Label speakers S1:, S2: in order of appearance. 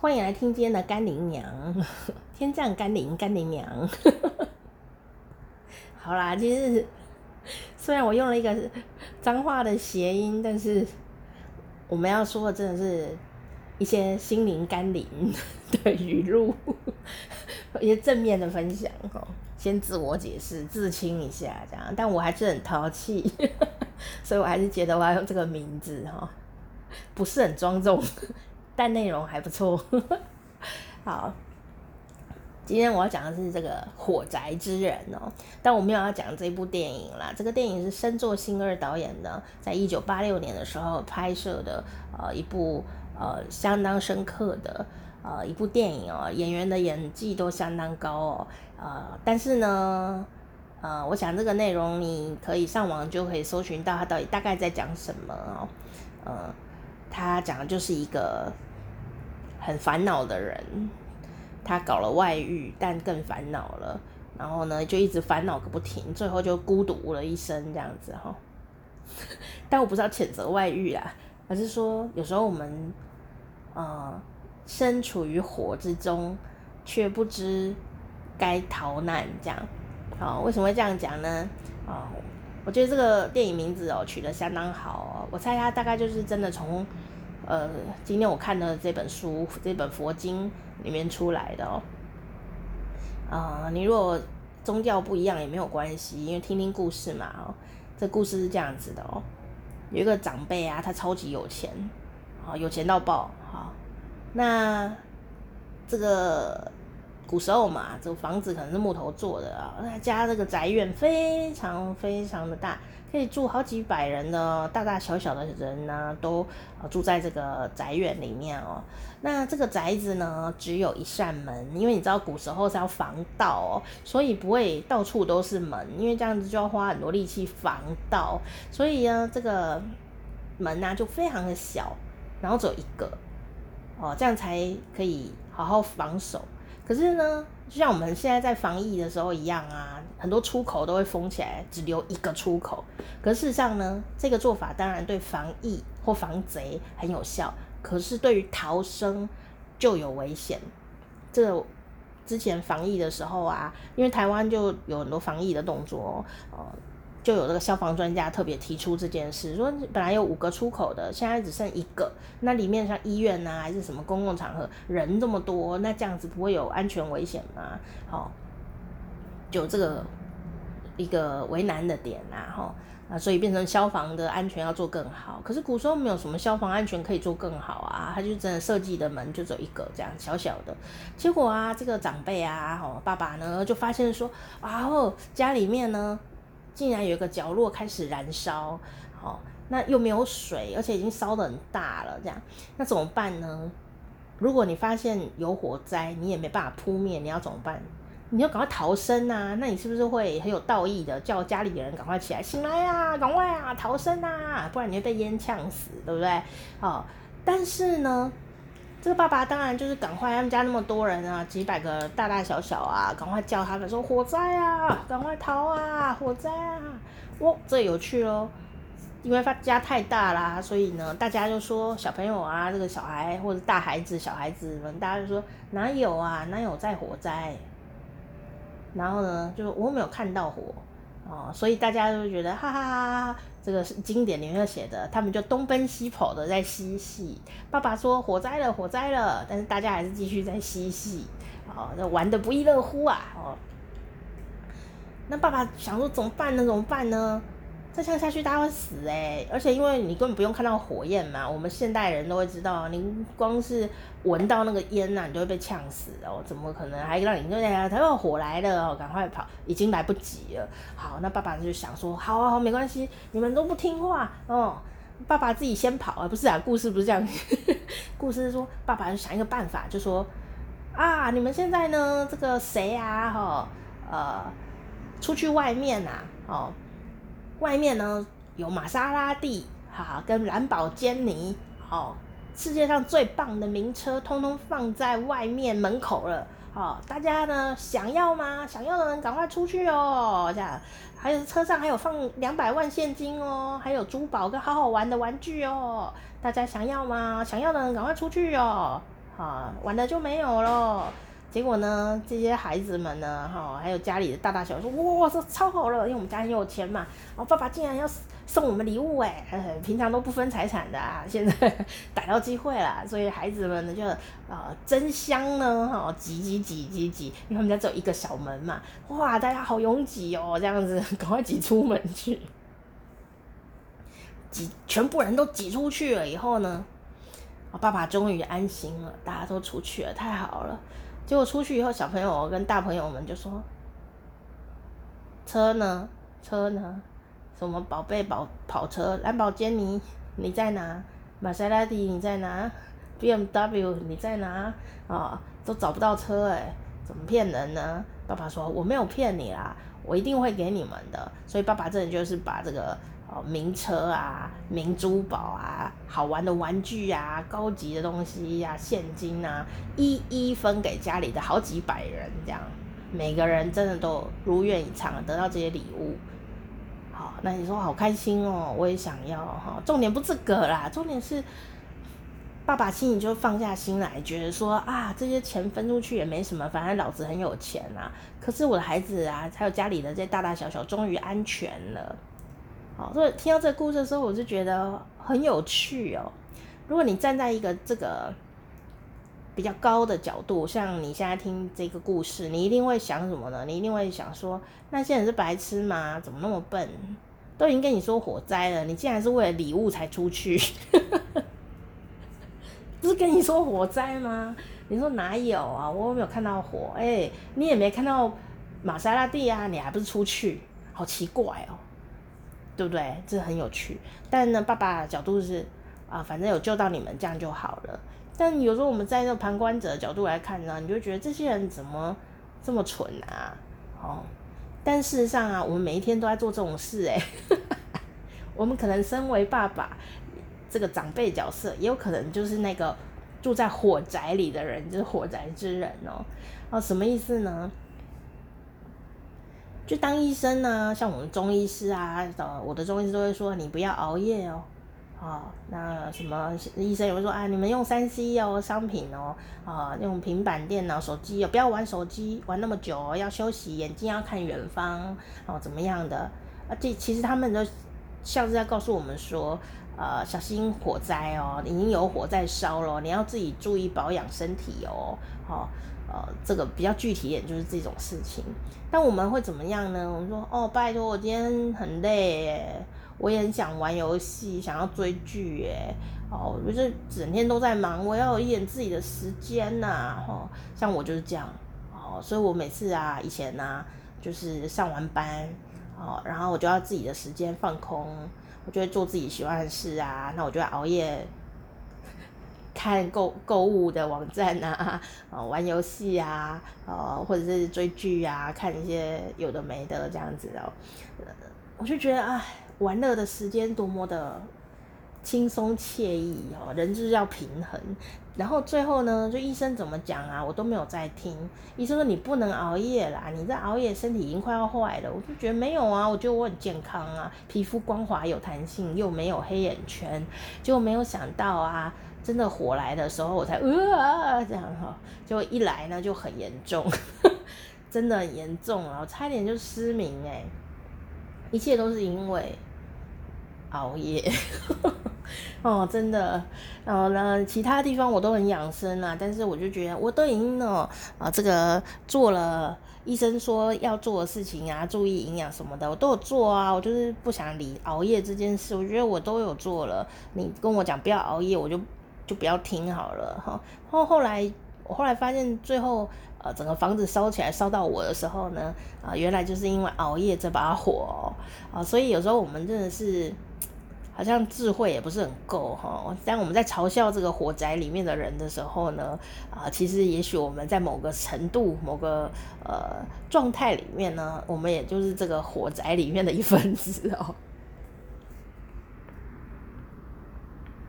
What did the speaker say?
S1: 欢迎来听今天的甘霖娘，天降甘霖，甘霖娘。好啦，其实虽然我用了一个脏话的谐音，但是我们要说的真的是一些心灵甘霖 的语录，一些正面的分享哦。先自我解释、自清一下这样，但我还是很淘气，所以我还是觉得我要用这个名字哈，不是很庄重。但内容还不错，好。今天我要讲的是这个火宅之人哦，但我没有要讲这部电影啦。这个电影是深作欣二导演的，在一九八六年的时候拍摄的，呃，一部呃相当深刻的呃一部电影哦，演员的演技都相当高哦，呃，但是呢，呃，我想这个内容你可以上网就可以搜寻到他到底大概在讲什么哦，呃，他讲的就是一个。很烦恼的人，他搞了外遇，但更烦恼了。然后呢，就一直烦恼个不停，最后就孤独了一生这样子哈。但我不是要谴责外遇啊，而是说有时候我们，呃，身处于火之中，却不知该逃难这样。好，为什么会这样讲呢？啊，我觉得这个电影名字哦取得相当好哦，我猜他大概就是真的从。呃，今天我看的这本书，这本佛经里面出来的哦。啊、你如果宗教不一样也没有关系，因为听听故事嘛哦。这故事是这样子的哦，有一个长辈啊，他超级有钱，啊，有钱到爆，好，那这个古时候嘛，这个房子可能是木头做的啊，他家这个宅院非常非常的大。可以住好几百人的，大大小小的人呢，都住在这个宅院里面哦。那这个宅子呢，只有一扇门，因为你知道古时候是要防盗哦，所以不会到处都是门，因为这样子就要花很多力气防盗，所以呢，这个门呢就非常的小，然后只有一个哦，这样才可以好好防守。可是呢，就像我们现在在防疫的时候一样啊，很多出口都会封起来，只留一个出口。可事实上呢，这个做法当然对防疫或防贼很有效，可是对于逃生就有危险。这之前防疫的时候啊，因为台湾就有很多防疫的动作，呃。就有这个消防专家特别提出这件事，说本来有五个出口的，现在只剩一个。那里面像医院呐、啊，还是什么公共场合，人这么多，那这样子不会有安全危险吗？好，就这个一个为难的点呐，哈啊，所以变成消防的安全要做更好。可是古时候没有什么消防安全可以做更好啊，他就真的设计的门就只有一个这样小小的。结果啊，这个长辈啊，哦，爸爸呢就发现说，啊，家里面呢。竟然有一个角落开始燃烧，好，那又没有水，而且已经烧得很大了，这样，那怎么办呢？如果你发现有火灾，你也没办法扑灭，你要怎么办？你要赶快逃生啊！那你是不是会很有道义的叫家里的人赶快起来，醒来啊，赶快啊，逃生啊，不然你会被烟呛死，对不对？好，但是呢。这个爸爸当然就是赶快，他们家那么多人啊，几百个大大小小啊，赶快叫他们说火灾啊，赶快逃啊，火灾啊！哇，这有趣哦，因为他家太大啦，所以呢，大家就说小朋友啊，这个小孩或者大孩子、小孩子们，大家就说哪有啊，哪有在火灾？然后呢，就我没有看到火。哦，所以大家都觉得哈哈哈哈，这个是经典里面写的，他们就东奔西跑的在嬉戏。爸爸说火灾了，火灾了，但是大家还是继续在嬉戏，哦，那玩的不亦乐乎啊，哦。那爸爸想说怎么办呢？怎么办呢？再这样下去，大家会死哎、而且因为你根本不用看到火焰嘛，我们现代人都会知道，你光是闻到那个烟呐、你就会被呛死哦！怎么可能还让你那样？他说火来了哦，赶快跑，已经来不及了。好，那爸爸就想说，好啊好，没关系，你们都不听话哦，爸爸自己先跑啊！不是啊，故事不是这样，故事是说爸爸就想一个办法，就说啊，你们现在呢，这个谁啊？哈、呃，出去外面呐、啊，哦。外面呢有玛莎拉蒂，哈，跟兰博基尼，哦，世界上最棒的名车，通通放在外面门口了，哦，大家呢想要吗？想要的人赶快出去哦，这样，还有车上还有放两百万现金哦，还有珠宝跟好好玩的玩具哦，大家想要吗？想要的人赶快出去哦，啊，晚了就没有了。结果呢，这些孩子们呢，哈，还有家里的大大小小说，哇，这超好了，因为我们家很有钱嘛。然后爸爸竟然要送我们礼物哎，平常都不分财产的啊，现在逮到机会了，所以孩子们呢就啊争相呢，哈，挤挤挤挤挤，因为他们家只有一个小门嘛，哇，大家好拥挤哦，这样子 赶快挤出门去，挤，全部人都挤出去了以后呢，我，爸爸终于安心了，大家都出去了，太好了。结果出去以后，小朋友跟大朋友们就说：“车呢？车呢？什么宝贝宝跑车？兰博基尼你在哪？玛莎拉蒂你在哪？BMW 你在哪？啊、都找不到车哎、怎么骗人呢？”爸爸说：“我没有骗你啦，我一定会给你们的。”所以爸爸这里就是把这个。哦，名车啊，名珠宝啊，好玩的玩具啊，高级的东西呀、啊，现金啊，一一分给家里的好几百人，这样每个人真的都如愿以偿得到这些礼物。好，那你说好开心哦，我也想要哈。重点不这个啦，重点是爸爸心里就放下心来，觉得说啊，这些钱分出去也没什么，反正老子很有钱啊。可是我的孩子啊，还有家里的这些大大小小，终于安全了。所以听到这个故事的时候，我就觉得很有趣哦。如果你站在一个这个比较高的角度，像你现在听这个故事，你一定会想什么呢？你一定会想说，那些人是白痴吗？怎么那么笨？都已经跟你说火灾了，你竟然是为了礼物才出去？不是跟你说火灾吗？你说哪有啊？我没有看到火，哎，你也没看到玛莎拉蒂啊，你还不是出去？好奇怪哦。对不对？这很有趣。但呢，爸爸的角度是啊，反正有救到你们，这样就好了。但有时候我们在那旁观者的角度来看呢，你就觉得这些人怎么这么蠢啊？哦，但事实上啊，我们每一天都在做这种事哎。我们可能身为爸爸这个长辈角色，也有可能就是那个住在火宅里的人，就是火宅之人哦。哦，什么意思呢？就当医生呢，像我们中医师啊，呃，我的中医师都会说，你不要熬夜哦，啊，那什么医生也会说，啊，你们用三 C 哦，商品哦，啊，用平板电脑、手机哦，不要玩手机玩那么久哦，要休息，眼睛要看远方哦，怎么样的？啊，这其实他们都像是在告诉我们说，呃，小心火灾哦，已经有火在烧了，你要自己注意保养身体哦，好。呃，这个比较具体一点就是这种事情，但我们会怎么样呢？我们说，哦，拜托，我今天很累耶，我也很想玩游戏，想要追剧耶，哦，就是整天都在忙，我要有一点自己的时间呐，哦，像我就是这样，哦，所以我每次啊，以前呢，就是上完班，哦，然后我就要自己的时间放空，我就会做自己喜欢的事啊，那我就会熬夜。看购购物的网站啊，啊，玩游戏啊，呃，或者是追剧啊，看一些有的没的这样子哦，我就觉得啊，玩乐的时间多么的轻松惬意哦，人就是要平衡。然后最后呢，就医生怎么讲啊，我都没有在听。医生说你不能熬夜啦，你这熬夜身体已经快要坏了。我就觉得没有啊，我觉得我很健康啊，皮肤光滑有弹性，又没有黑眼圈，就没有想到啊。真的火来的时候，我才呃这样哈，就一来呢就很严重，真的很严重啊，我差点就失明哎，一切都是因为熬夜 哦，真的，然后呢，其他地方我都很养生啊，但是我就觉得我都已经呢啊这个做了医生说要做的事情啊，注意营养什么的，我都有做啊，我就是不想理熬夜这件事，我觉得我都有做了，你跟我讲不要熬夜，我就。就不要听好了哈。后后来我后来发现，最后呃整个房子烧起来烧到我的时候呢，啊、原来就是因为熬夜这把火啊、所以有时候我们真的是好像智慧也不是很够哈。当我们在嘲笑这个火宅里面的人的时候呢，啊、其实也许我们在某个程度、某个呃状态里面呢，我们也就是这个火宅里面的一份子哦。